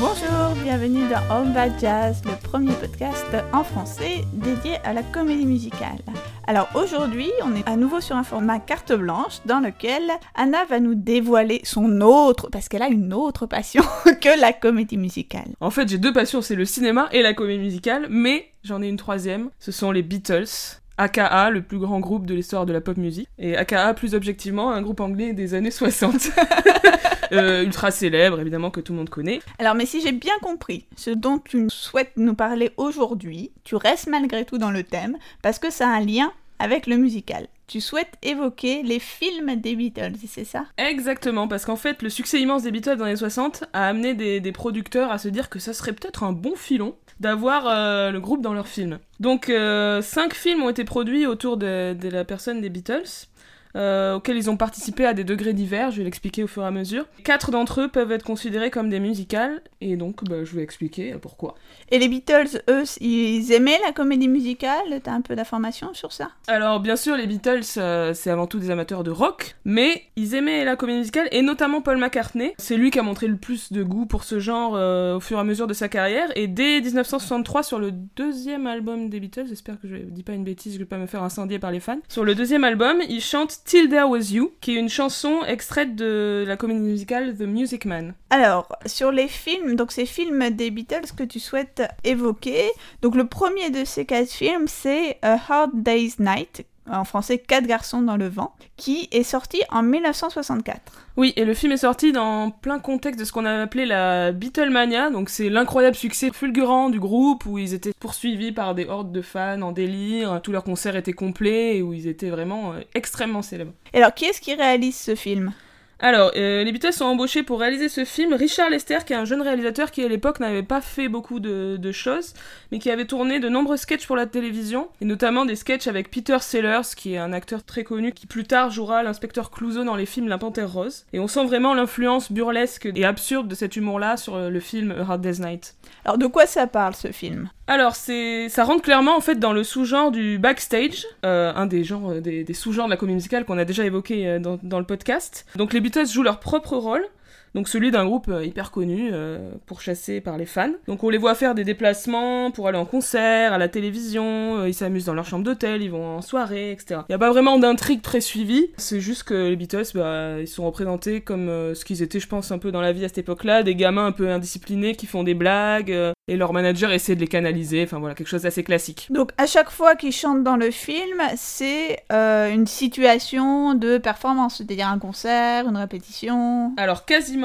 Bonjour, bienvenue dans All Bad Jazz, le premier podcast en français dédié à la comédie musicale. Alors aujourd'hui, on est à nouveau sur un format carte blanche dans lequel Anna va nous dévoiler son autre, parce qu'elle a une autre passion que la comédie musicale. En fait, j'ai deux passions, c'est le cinéma et la comédie musicale, mais j'en ai une troisième, ce sont les Beatles. AKA, le plus grand groupe de l'histoire de la pop music. Et AKA, plus objectivement, un groupe anglais des années 60. Euh, ultra célèbre, évidemment, que tout le monde connaît. Alors, mais si j'ai bien compris ce dont tu souhaites nous parler aujourd'hui, tu restes malgré tout dans le thème, parce que ça a un lien avec le musical. Tu souhaites évoquer les films des Beatles, c'est ça? Exactement, parce qu'en fait, le succès immense des Beatles dans les 60 a amené des, producteurs à se dire que ça serait peut-être un bon filon d'avoir euh, le groupe dans leur film. Donc, euh, cinq films ont été produits autour de la personne des Beatles. Euh, auxquels ils ont participé à des degrés divers, je vais l'expliquer au fur et à mesure. Quatre d'entre eux peuvent être considérés comme des musicales, et donc bah, je vais expliquer pourquoi. Et les Beatles, eux, ils aimaient la comédie musicale? T'as un peu d'informations sur ça? Alors bien sûr, les Beatles, euh, c'est avant tout des amateurs de rock, mais ils aimaient la comédie musicale, et notamment Paul McCartney. C'est lui qui a montré le plus de goût pour ce genre euh, au fur et à mesure de sa carrière, et dès 1963, sur le deuxième album des Beatles, j'espère que je dis pas une bêtise, je vais pas me faire incendier par les fans, sur le deuxième album, il chante Till There Was You, qui est une chanson extraite de la comédie musicale The Music Man. Alors, sur les films, donc ces films des Beatles que tu souhaites évoquer, donc le premier de ces quatre films, c'est A Hard Day's Night, en français Quatre garçons dans le vent, qui est sorti en 1964. Oui, et le film est sorti dans plein contexte de ce qu'on a appelé la Beatlemania, donc c'est l'incroyable succès fulgurant du groupe où ils étaient poursuivis par des hordes de fans en délire, tous leurs concerts étaient complets et où ils étaient vraiment euh, extrêmement célèbres. Et alors, qui est-ce qui réalise ce film? Alors, euh, les Beatles sont embauchés pour réaliser ce film. Richard Lester, qui est un jeune réalisateur qui à l'époque n'avait pas fait beaucoup de, de, choses, mais qui avait tourné de nombreux sketchs pour la télévision, et notamment des sketchs avec Peter Sellers, qui est un acteur très connu, qui plus tard jouera l'inspecteur Clouseau dans les films La Panthère Rose. Et on sent vraiment l'influence burlesque et absurde de cet humour-là sur le film A Hard Day's Night. Alors, de quoi ça parle ce film? Alors, c'est, ça rentre clairement en fait dans le sous-genre du backstage, euh, un des genres, des, des sous-genres de la comédie musicale qu'on a déjà évoqué euh, dans, dans, le podcast. Donc, les Beatles jouent leur propre rôle. Donc celui d'un groupe euh, hyper connu, euh, pourchassé par les fans. Donc on les voit faire des déplacements pour aller en concert, à la télévision, euh, ils s'amusent dans leur chambre d'hôtel, ils vont en soirée, etc. Il n'y a pas vraiment d'intrigue très suivie, c'est juste que les Beatles, bah, ils sont représentés comme euh, ce qu'ils étaient, je pense, un peu dans la vie à cette époque-là, des gamins un peu indisciplinés qui font des blagues, et leur manager essaie de les canaliser, enfin voilà, quelque chose d'assez classique. Donc à chaque fois qu'ils chantent dans le film, c'est une situation de performance, c'est-à-dire un concert, une répétition. Alors quasiment,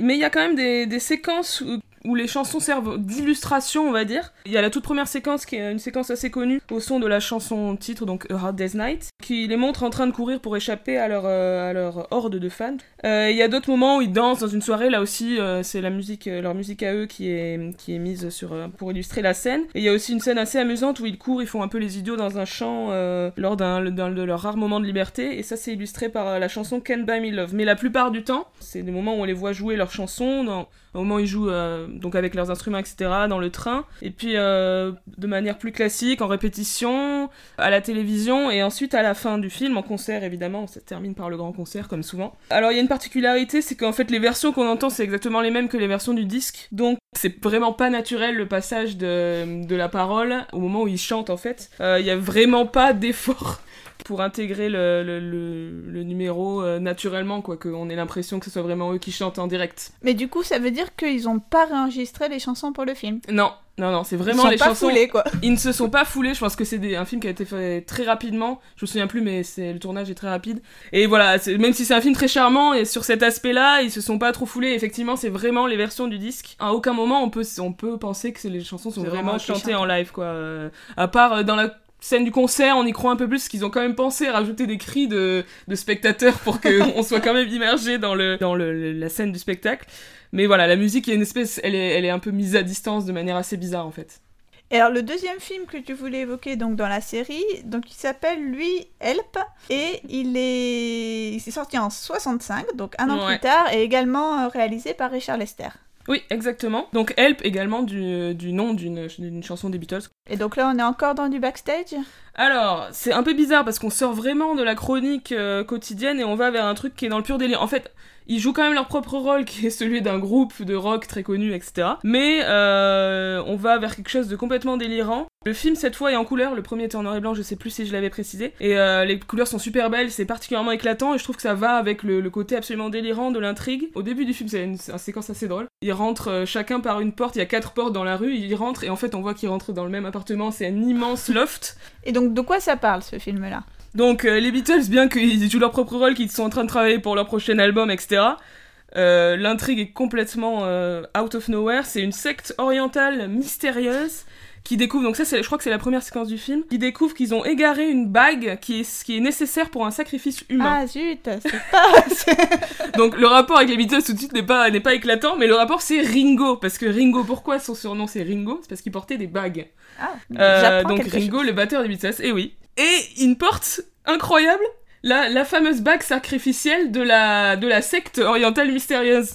mais il y a quand même des, séquences où, les chansons servent d'illustration, on va dire. Il y a la toute première séquence qui est une séquence assez connue au son de la chanson titre, donc A Hard Day's Night, qui les montre en train de courir pour échapper à leur, euh, à leur horde de fans. Euh, il y a d'autres moments où ils dansent dans une soirée, là aussi euh, c'est la musique, leur musique à eux qui est, qui est mise sur, pour illustrer la scène. Et il y a aussi une scène assez amusante où ils courent, ils font un peu les idiots dans un champ lors d'un de leurs rares moments de liberté, et ça c'est illustré par la chanson Can't Buy Me Love. Mais la plupart du temps, c'est des moments où on les voit jouer leurs chansons, au moment où ils jouent donc avec leurs instruments, etc., dans le train, et puis euh, de manière plus classique, en répétition, à la télévision, et ensuite à la fin du film, en concert évidemment, ça termine par le grand concert comme souvent. Alors il y a une particularité, c'est qu'en fait les versions qu'on entend, c'est exactement les mêmes que les versions du disque, donc c'est vraiment pas naturel le passage de, de la parole au moment où ils chantent en fait. Il euh, y a vraiment pas d'effort pour intégrer le, le, le, le numéro euh, naturellement, quoi, qu'on ait l'impression que ce soit vraiment eux qui chantent en direct. Mais du coup, ça veut dire qu'ils ont pas réenregistré les chansons pour le film Non, non, non, c'est vraiment Ils sont les pas chansons. foulés, quoi. Ils ne se sont pas foulés. Je pense que c'est des- un film qui a été fait très rapidement. Je me souviens plus, mais c'est le tournage est très rapide. Et voilà, c'est- même si c'est un film très charmant et sur cet aspect-là, ils se sont pas trop foulés. Effectivement, c'est vraiment les versions du disque. À aucun moment on peut on peut penser que les chansons sont C'est vraiment, vraiment chantées chanté. en live, quoi. Euh, à part euh, dans la scène du concert, on y croit un peu plus parce qu'ils ont quand même pensé à rajouter des cris de, de spectateurs pour qu'on soit quand même immergé dans, le, dans le, la scène du spectacle. Mais voilà, la musique est une espèce, elle est, elle est un peu mise à distance de manière assez bizarre en fait. Et alors le deuxième film que tu voulais évoquer donc dans la série, donc il s'appelle lui Help et il est il sorti en 65 donc un an Ouais. plus tard et également euh, réalisé par Richard Lester. Oui, exactement. Donc Help également du, du nom d'une d'une chanson des Beatles. Et donc là on est encore dans du backstage? Alors, c'est un peu bizarre parce qu'on sort vraiment de la chronique euh, quotidienne et on va vers un truc qui est dans le pur délire. En fait, Ils jouent quand même leur propre rôle, qui est celui d'un groupe de rock très connu, etc. Mais euh, on va vers quelque chose de complètement délirant. Le film cette fois est en couleur, le premier était en noir et blanc, je sais plus si je l'avais précisé. Et euh, les couleurs sont super belles, c'est particulièrement éclatant et je trouve que ça va avec le, côté absolument délirant de l'intrigue. Au début du film, c'est une, séquence assez drôle. Ils rentrent euh, chacun par une porte, il y a quatre portes dans la rue, ils rentrent et en fait on voit qu'ils rentrent dans le même appartement, c'est un immense loft. Et donc de quoi ça parle ce film-là? Donc euh, les Beatles, bien qu'ils jouent leur propre rôle, qu'ils sont en train de travailler pour leur prochain album, etc. L'intrigue est complètement out of nowhere. C'est une secte orientale mystérieuse qui découvrent, donc ça c'est, je crois que c'est la première séquence du film, qui découvrent qu'ils ont égaré une bague qui est, qui est nécessaire pour un sacrifice humain. Ah zut, c'est pas... donc le rapport avec les Beatles tout de suite n'est pas, n'est pas éclatant, mais le rapport c'est Ringo, parce que Ringo, pourquoi son surnom c'est Ringo? C'est parce qu'il portait des bagues. Ah, euh, donc Ringo, le batteur des Beatles, et oui. Et une porte incroyable, la, fameuse bague sacrificielle de la, de la secte orientale mystérieuse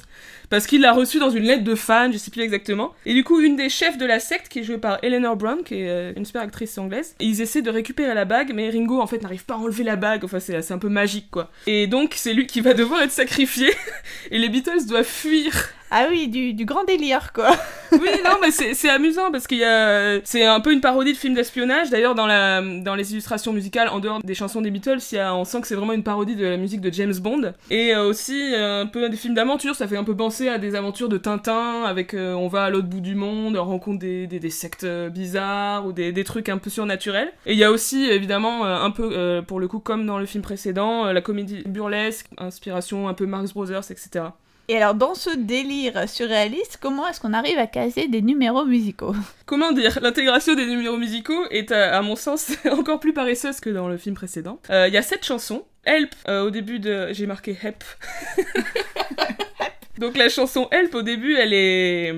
parce qu'il l'a reçu dans une lettre de fan, je sais plus exactement. Et du coup, une des chefs de la secte, qui est jouée par Eleanor Brown, qui est euh, une super actrice anglaise, ils essaient de récupérer la bague, mais Ringo en fait n'arrive pas à enlever la bague. Enfin, c'est un peu magique quoi. Et donc, c'est lui qui va devoir être sacrifié, et les Beatles doivent fuir ah oui, du, grand délire, quoi. oui, non, mais c'est amusant parce qu'il y a. C'est un peu une parodie de film d'espionnage. D'ailleurs, dans, la, dans les illustrations musicales, en dehors des chansons des Beatles, y a, on sent que c'est vraiment une parodie de la musique de James Bond. Et euh, aussi, euh, un peu des films d'aventure, ça fait un peu penser à des aventures de Tintin, avec euh, on va à l'autre bout du monde, on rencontre des, des, sectes bizarres ou des, des, trucs un peu surnaturels. Et il y a aussi, évidemment, un peu, pour le coup, comme dans le film précédent, la comédie burlesque, inspiration un peu Marx Brothers, etc. Et alors, dans ce délire surréaliste, comment est-ce qu'on arrive à caser des numéros musicaux? Comment dire? L'intégration des numéros musicaux est, à, mon sens, encore plus paresseuse que dans le film précédent. Euh, il y a cette chanson, Help, euh, au début de... J'ai marqué Help. Donc la chanson Help, au début, elle est...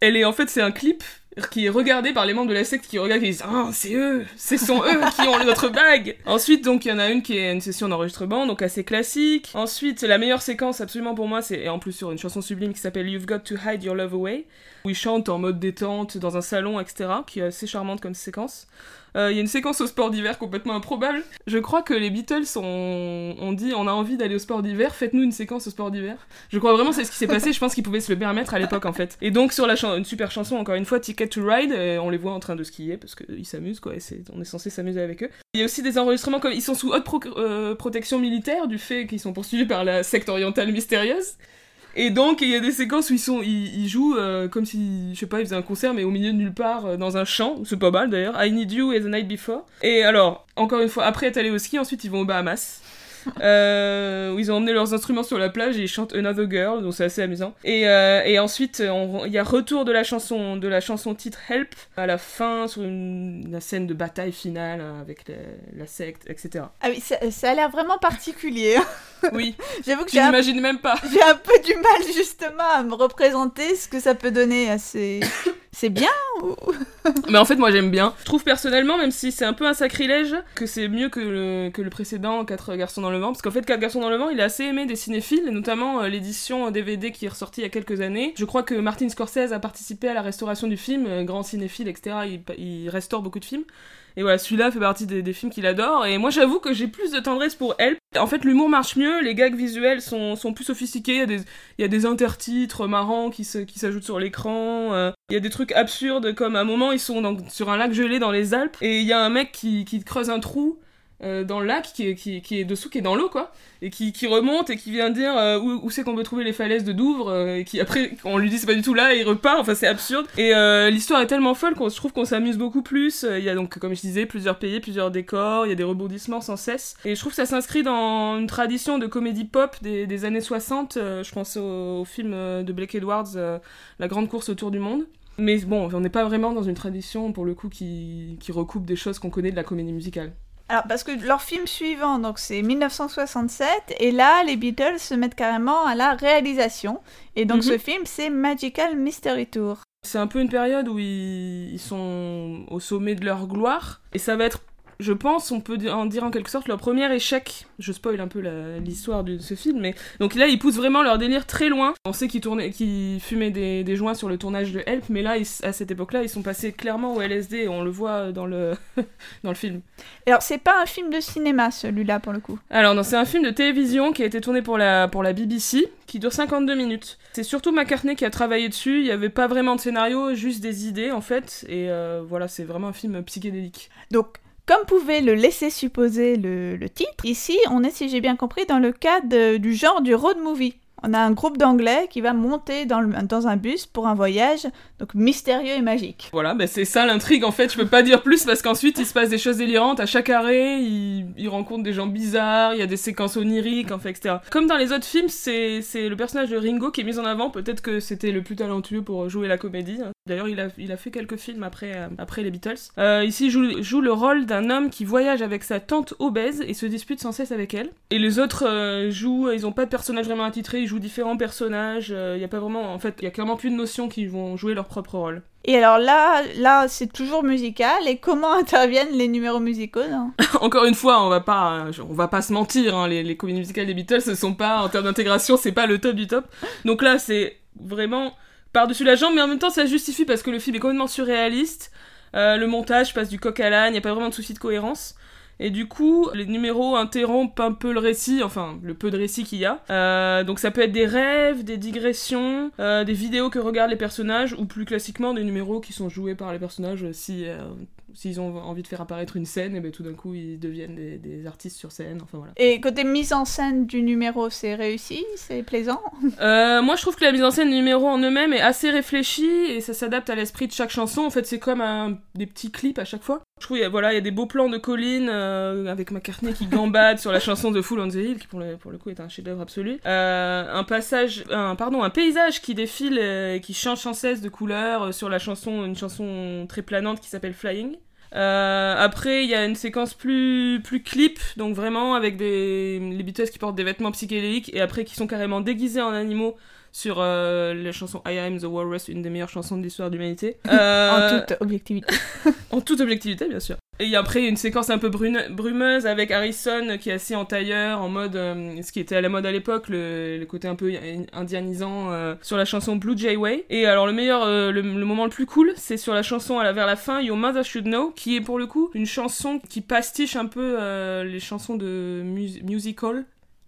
Elle est en fait, c'est un clip qui est regardé par les membres de la secte qui regardent et disent Ah, c'est eux, ce sont eux qui ont notre bague Ensuite, donc, il y en a une qui est une session d'enregistrement, donc assez classique. Ensuite, la meilleure séquence, absolument pour moi, c'est en plus sur une chanson sublime qui s'appelle You've Got to Hide Your Love Away, où ils chantent en mode détente dans un salon, etc., qui est assez charmante comme séquence. Euh, il y a une séquence au sport d'hiver complètement improbable. Je crois que les Beatles ont, dit on a envie d'aller au sport d'hiver, faites-nous une séquence au sport d'hiver. Je crois vraiment c'est ce qui s'est passé, je pense qu'ils pouvaient se le permettre à l'époque en fait. Et donc sur la une super chanson, encore une fois, Ticket to Ride, on les voit en train de skier parce qu'ils s'amusent quoi, on est censé s'amuser avec eux. Il y a aussi des enregistrements comme ils sont sous haute euh, protection militaire du fait qu'ils sont poursuivis par la secte orientale mystérieuse. Et donc, il y a des séquences où ils, sont, ils, jouent euh, comme si, je sais pas, ils faisaient un concert, mais au milieu de nulle part, euh, dans un champ. C'est pas mal d'ailleurs. I Need You et The Night Before. Et alors, encore une fois, après être allés au ski, ensuite ils vont aux Bahamas. Euh, où ils ont emmené leurs instruments sur la plage et ils chantent Another Girl, donc c'est assez amusant. Et, euh, et ensuite, il y a retour de la chanson, de la chanson titre Help à la fin sur une, scène de bataille finale avec la, secte, etc. Ah oui, ça, a l'air vraiment particulier. oui. J'avoue que j'imagine même pas. J'ai un peu du mal justement à me représenter ce que ça peut donner à ces c'est bien ou... Mais en fait, moi j'aime bien. Je trouve personnellement, même si c'est un peu un sacrilège, que c'est mieux que le, que le précédent 4 garçons dans le vent. Parce qu'en fait, 4 garçons dans le vent, il est assez aimé des cinéphiles, notamment euh, l'édition DVD qui est ressortie il y a quelques années. Je crois que Martin Scorsese a participé à la restauration du film, euh, grand cinéphile, etc. Il, il restaure beaucoup de films. Et voilà, celui-là fait partie des, films qu'il adore. Et moi, j'avoue que j'ai plus de tendresse pour Help. En fait, l'humour marche mieux, les gags visuels sont, sont plus sophistiqués. Il y, a des, il y a des intertitres marrants qui, se, qui s'ajoutent sur l'écran. Euh. Il y a des trucs absurdes, comme à un moment, ils sont sur un lac gelé dans les Alpes. Et il y a un mec qui, qui creuse un trou euh, dans le lac qui qui, qui est dessous, qui est dans l'eau, quoi, et qui, qui remonte et qui vient dire euh, où, où c'est qu'on peut trouver les falaises de Douvres, euh, et qui après, on lui dit c'est pas du tout là, et il repart, enfin c'est absurde. Et l'histoire est tellement folle qu'on se trouve qu'on s'amuse beaucoup plus. Il y a donc, comme je disais, plusieurs pays, plusieurs décors, il y a des rebondissements sans cesse. Et je trouve que ça s'inscrit dans une tradition de comédie pop des, des années 60, je pense au, film de Blake Edwards, La Grande Course autour du monde. Mais bon, on n'est pas vraiment dans une tradition, pour le coup, qui, qui recoupe des choses qu'on connaît de la comédie musicale. Alors, parce que leur film suivant, donc c'est 1967, et là, les Beatles se mettent carrément à la réalisation. Et donc, ce mhm. film, c'est Magical Mystery Tour. C'est un peu une période où ils... ils sont au sommet de leur gloire, et ça va être je pense, on peut en dire en quelque sorte leur premier échec. Je spoil un peu l'histoire de ce film, mais donc là, ils poussent vraiment leur délire très loin. On sait qu'ils tournaient, qu'ils fumaient des, des, joints sur le tournage de Help, mais là, à cette époque-là, ils sont passés clairement au LSD. Et on le voit dans le dans le film. Alors, c'est pas un film de cinéma, celui-là, pour le coup? Alors, non, c'est un film de télévision qui a été tourné pour la pour la BBC, qui dure 52 minutes. C'est surtout McCartney qui a travaillé dessus. Il y avait pas vraiment de scénario, juste des idées en fait. Et euh, voilà, c'est vraiment un film psychédélique. Donc, comme pouvait le laisser supposer le, titre, ici on est, si j'ai bien compris, dans le cadre du genre du road movie. On a un groupe d'anglais qui va monter dans, un bus pour un voyage, donc mystérieux et magique. Voilà, ben c'est ça l'intrigue en fait, je peux pas dire plus parce qu'ensuite il se passe des choses délirantes à chaque arrêt, il, rencontre des gens bizarres, il y a des séquences oniriques, en fait, etc. Comme dans les autres films, c'est le personnage de Ringo qui est mis en avant, peut-être que c'était le plus talentueux pour jouer la comédie. D'ailleurs, il a, fait quelques films après, euh, les Beatles. Euh, ici, il joue, joue le rôle d'un homme qui voyage avec sa tante obèse et se dispute sans cesse avec elle. Et les autres euh, jouent, ils ont pas de personnage vraiment attitré, jouent différents personnages. Il euh, y a pas vraiment, en fait, il y a clairement plus de notions qui vont jouer leur propre rôle. Et alors là, là, c'est toujours musical. Et comment interviennent les numéros musicaux Encore une fois, on va pas, on va pas se mentir. Hein, les, les comédies musicales des Beatles, ce sont pas en termes d'intégration, c'est pas le top du top. Donc là, c'est vraiment par-dessus la jambe, mais en même temps, ça justifie parce que le film est complètement surréaliste. Euh, le montage passe du coq à l'âne, il n'y a pas vraiment de souci de cohérence. Et du coup, les numéros interrompent un peu le récit, enfin le peu de récit qu'il y a. Euh, donc ça peut être des rêves, des digressions, euh, des vidéos que regardent les personnages, ou plus classiquement des numéros qui sont joués par les personnages si s'ils ont envie de faire apparaître une scène, et ben tout d'un coup ils deviennent des, artistes sur scène. Enfin voilà. Et côté mise en scène du numéro, c'est réussi, c'est plaisant? Euh, moi je trouve que la mise en scène du numéro en eux-mêmes est assez réfléchie et ça s'adapte à l'esprit de chaque chanson. En fait c'est comme un, des petits clips à chaque fois. Je trouve voilà il y a des beaux plans de collines euh, avec McCartney qui gambade sur la chanson de Full on the Hill qui pour le, coup est un chef-d'œuvre absolu. Euh, un passage, un pardon, un paysage qui défile, et qui change sans cesse de couleur sur la chanson, une chanson très planante qui s'appelle Flying. Euh, après, il y a une séquence plus, plus clip, donc vraiment avec des, les Beatles qui portent des vêtements psychédéliques et après qui sont carrément déguisés en animaux sur euh, la chanson I Am the Walrus, une des meilleures chansons de l'histoire de l'humanité. en toute objectivité. en toute objectivité, bien sûr. Et après, une séquence un peu brumeuse avec Harrison qui est assis en tailleur, en mode. Euh, ce qui était à la mode à l'époque, le, côté un peu indianisant euh, sur la chanson Blue Jay Way. Et alors, le meilleur, euh, le, moment le plus cool, c'est sur la chanson à la, vers la fin, Your Mother Should Know, qui est pour le coup une chanson qui pastiche un peu les chansons de musical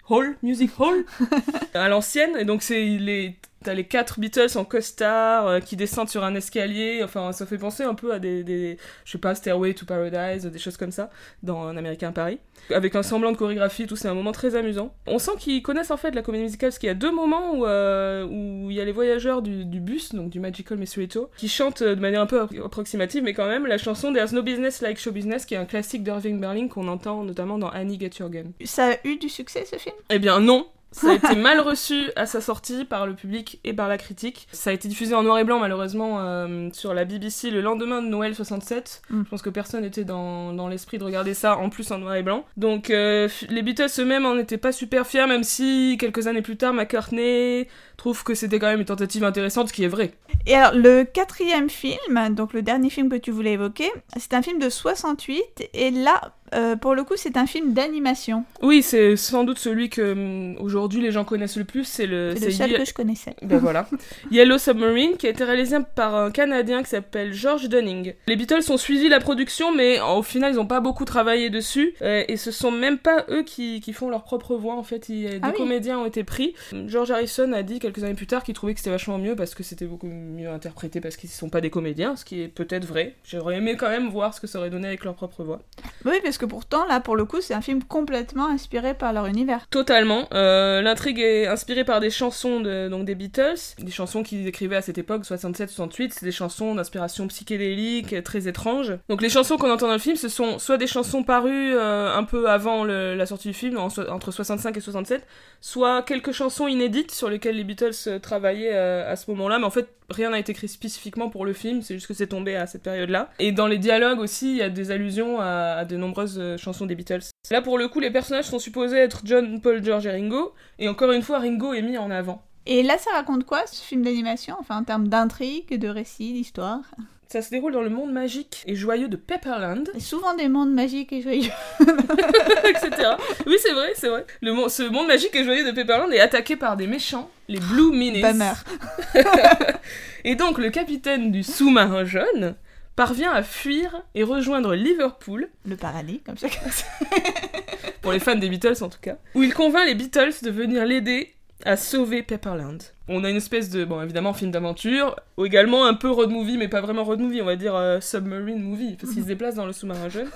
Hall, Music Hall, à l'ancienne. Et donc, c'est les T'as les quatre Beatles en costard euh, qui descendent sur un escalier. Enfin, ça fait penser un peu à des, des, je sais pas, Stairway to Paradise, des choses comme ça, dans Un Américain Paris. Avec un semblant de chorégraphie, tout, c'est un moment très amusant. On sent qu'ils connaissent en fait la comédie musicale, parce qu'il y a deux moments où, euh, où il y a les voyageurs du, du, bus, donc du Magical Tour, qui chantent de manière un peu approximative, mais quand même, la chanson There's No Business Like Show Business, qui est un classique d'Irving Berlin qu'on entend notamment dans Annie Get Your Gun. Ça a eu du succès ce film? Eh bien non, ça a été mal reçu à sa sortie par le public et par la critique. Ça a été diffusé en noir et blanc malheureusement euh, sur la BBC le lendemain de Noël 67. Mm. Je pense que personne n'était dans, dans l'esprit de regarder ça en plus en noir et blanc. Donc euh, les Beatles eux-mêmes en étaient pas super fiers même si quelques années plus tard McCartney trouve que c'était quand même une tentative intéressante, ce qui est vrai. Et alors le quatrième film, donc le dernier film que tu voulais évoquer, c'est un film de 68 et là euh, pour le coup, c'est un film d'animation. Oui, c'est sans doute celui que hum, aujourd'hui les gens connaissent le plus. C'est le, c'est le seul que je connaissais. Ben voilà. Yellow Submarine, qui a été réalisé par un Canadien qui s'appelle George Dunning. Les Beatles ont suivi la production, mais au final, ils n'ont pas beaucoup travaillé dessus. Euh, et ce sont même pas eux qui, qui, font leur propre voix. En fait, il, ah deux comédiens ont été pris. George Harrison a dit quelques années plus tard qu'il trouvait que c'était vachement mieux parce que c'était beaucoup mieux interprété parce qu'ils ne sont pas des comédiens, ce qui est peut-être vrai. J'aurais aimé quand même voir ce que ça aurait donné avec leur propre voix. Oui, parce que pourtant, là, pour le coup, c'est un film complètement inspiré par leur univers. Totalement. Euh, l'intrigue est inspirée par des chansons donc des Beatles, des chansons qu'ils écrivaient à cette époque, 67-68. C'est des chansons d'inspiration psychédélique, très étranges. Donc les chansons qu'on entend dans le film, ce sont soit des chansons parues euh, un peu avant la sortie du film, entre 65 et 67, soit quelques chansons inédites sur lesquelles les Beatles euh, travaillaient à ce moment-là, mais en fait, rien n'a été écrit spécifiquement pour le film, c'est juste que c'est tombé à cette période-là. Et dans les dialogues aussi, il y a des allusions à, de nombreuses euh, chansons des Beatles. Là, pour le coup, les personnages sont supposés être John, Paul, George et Ringo, et encore une fois, Ringo est mis en avant. Et là, ça raconte quoi, ce film d'animation, enfin en termes d'intrigue, de récit, d'histoire? Ça se déroule dans le monde magique et joyeux de Pepperland, Et souvent des mondes magiques et joyeux. etc. Oui, c'est vrai, c'est vrai. Le ce monde magique et joyeux de Pepperland est attaqué par des méchants, les Blue Minis. Et donc, le capitaine du sous-marin jaune parvient à fuir et rejoindre Liverpool, Le paradis, comme ça. pour les fans des Beatles en tout cas, où il convainc les Beatles de venir l'aider à sauver Pepperland. On a une espèce de, bon évidemment, film d'aventure, ou également un peu road movie, mais pas vraiment road movie, on va dire euh, submarine movie, parce qu'il se déplace dans le sous-marin jaune.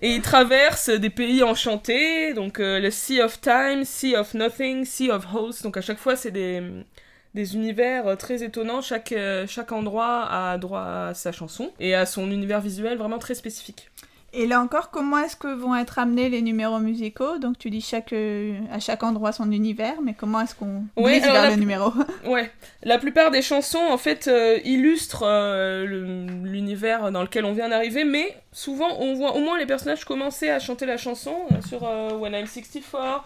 Et il traverse des pays enchantés, donc euh, le Sea of Time, Sea of Nothing, Sea of Hosts, donc à chaque fois c'est des, des univers euh, très étonnants, chaque, euh, chaque endroit a droit à sa chanson, et à son univers visuel vraiment très spécifique. Et là encore, comment est-ce que vont être amenés les numéros musicaux? Donc tu dis chaque, euh, à chaque endroit son univers, mais comment est-ce qu'on Ouais, vers la- le numéro? Ouais, la plupart des chansons en fait euh, illustrent euh, l'univers dans lequel on vient d'arriver, mais souvent on voit au moins les personnages commencer à chanter la chanson sur When I'm 64,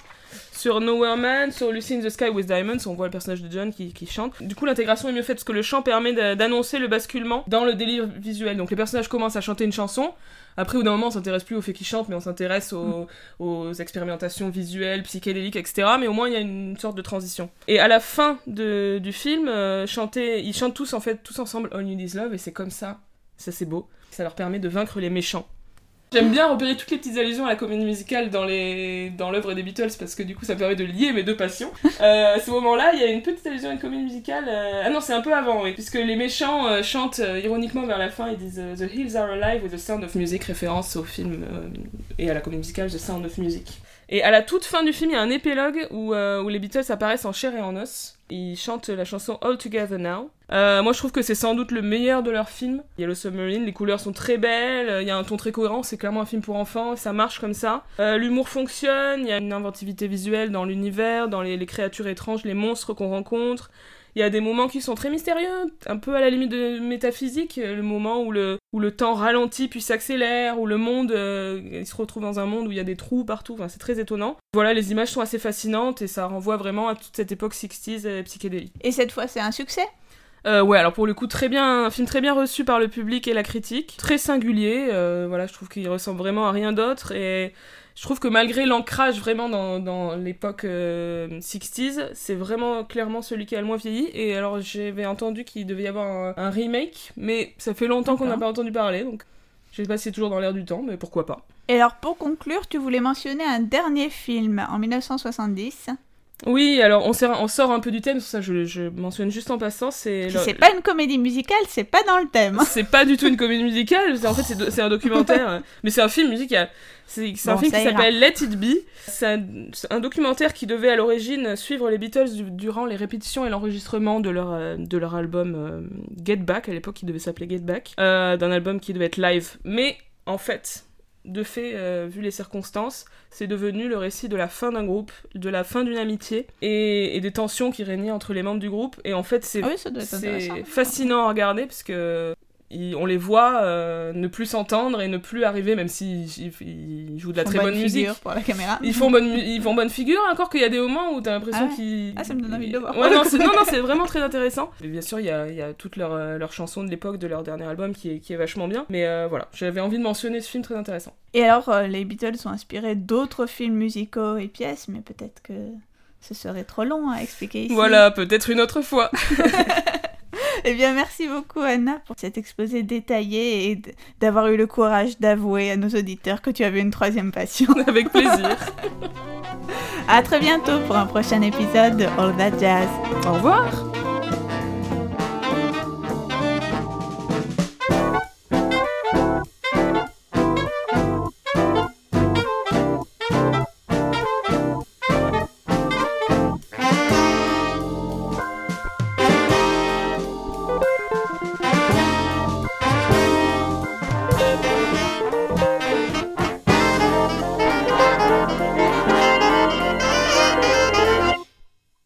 sur Nowhere Man, sur Lucy in the Sky with Diamonds, on voit le personnage de John qui, qui chante. Du coup, l'intégration est mieux faite parce que le chant permet d'a- d'annoncer le basculement dans le délire visuel. Donc les personnages commencent à chanter une chanson. Après, bout d'un moment, on s'intéresse plus au fait qu'ils chantent, mais on s'intéresse aux, aux expérimentations visuelles, psychédéliques, etc. Mais au moins, il y a une sorte de transition. Et à la fin de- du film, euh, chanter, ils chantent tous en fait, tous ensemble All You Need Is Love, et c'est comme ça. Ça, c'est beau. Ça leur permet de vaincre les méchants. J'aime bien repérer toutes les petites allusions à la comédie musicale dans les dans l'œuvre des Beatles parce que du coup ça me permet de lier mes deux passions. Euh, à ce moment-là, il y a une petite allusion à une comédie musicale. euh, Ah non, c'est un peu avant, oui, puisque les méchants euh, chantent ironiquement vers la fin. Ils disent The Hills Are Alive with the Sound of Music, référence au film et à la comédie musicale The Sound of Music. Et à la toute fin du film, il y a un épilogue où, euh, où les Beatles apparaissent en chair et en os. Ils chantent la chanson All Together Now. Euh, moi, je trouve que c'est sans doute le meilleur de leur film. Yellow Submarine, les couleurs sont très belles, il y a un ton très cohérent, c'est clairement un film pour enfants, ça marche comme ça. Euh, L'humour fonctionne, il y a une inventivité visuelle dans l'univers, dans les créatures étranges, les monstres qu'on rencontre. Il y a des moments qui sont très mystérieux, un peu à la limite de métaphysique, euh, le moment où le, où le temps ralentit puis s'accélère, où le monde, euh, il se retrouve dans un monde où il y a des trous partout, enfin, c'est très étonnant. Voilà, les images sont assez fascinantes et ça renvoie vraiment à toute cette époque 60s et psychédélique. Et cette fois, c'est un succès? Euh, ouais, alors pour le coup, très bien, un film très bien reçu par le public et la critique, très singulier. euh, voilà, je trouve qu'il ressemble vraiment à rien d'autre et je trouve que malgré l'ancrage vraiment dans, dans l'époque euh, 60s, c'est vraiment clairement celui qui a le moins vieilli. Et alors j'avais entendu qu'il devait y avoir un, un remake, mais ça fait longtemps qu'on n'a pas entendu parler, donc je sais pas si c'est toujours dans l'air du temps, mais pourquoi pas. Et alors, pour conclure, tu voulais mentionner un dernier film en 1970. Oui, alors on, sort- on sort un peu du thème, ça je, je mentionne juste en passant, c'est... Le- pas une comédie musicale, c'est pas dans le thème. C'est pas du tout une comédie musicale, c'est- en fait c'est do- un documentaire, mais c'est un film musical. C'est un film qui s'appelle Let It Be. C'est un, documentaire qui devait à l'origine suivre les Beatles du- durant les répétitions et l'enregistrement de leur, euh, de leur album euh, Get Back, à l'époque qui devait s'appeler Get Back, euh, d'un album qui devait être live. Mais en fait, de fait, euh, vu les circonstances, c'est devenu le récit de la fin d'un groupe, de la fin d'une amitié et, et des tensions qui régnaient entre les membres du groupe. Et en fait, c'est Ah oui, fascinant à regarder parce que ils- on les voit euh, ne plus s'entendre et ne plus arriver, même s'ils ils- ils jouent de la Ils très bonne musique. figure pour la caméra. Ils font, bonne, ils font bonne figure, encore qu'il y a des moments où t'as l'impression Ah ouais qu'ils. Ah, ça me donne envie de le voir. Ouais, non, c'est, non, non, c'est vraiment très intéressant. Et bien sûr, il y a, il y a toutes leurs, euh, leurs chansons de l'époque, de leur dernier album, qui est, qui est vachement bien. Mais euh, voilà, j'avais envie de mentionner ce film très intéressant. Et alors, euh, les Beatles ont inspiré d'autres films musicaux et pièces, mais peut-être que ce serait trop long à expliquer ici. Voilà, peut-être une autre fois. Eh bien, merci beaucoup, Anna, pour cet exposé détaillé et d'avoir eu le courage d'avouer à nos auditeurs que tu avais une troisième passion. Avec plaisir. à très bientôt pour un prochain épisode de All That Jazz. Au revoir.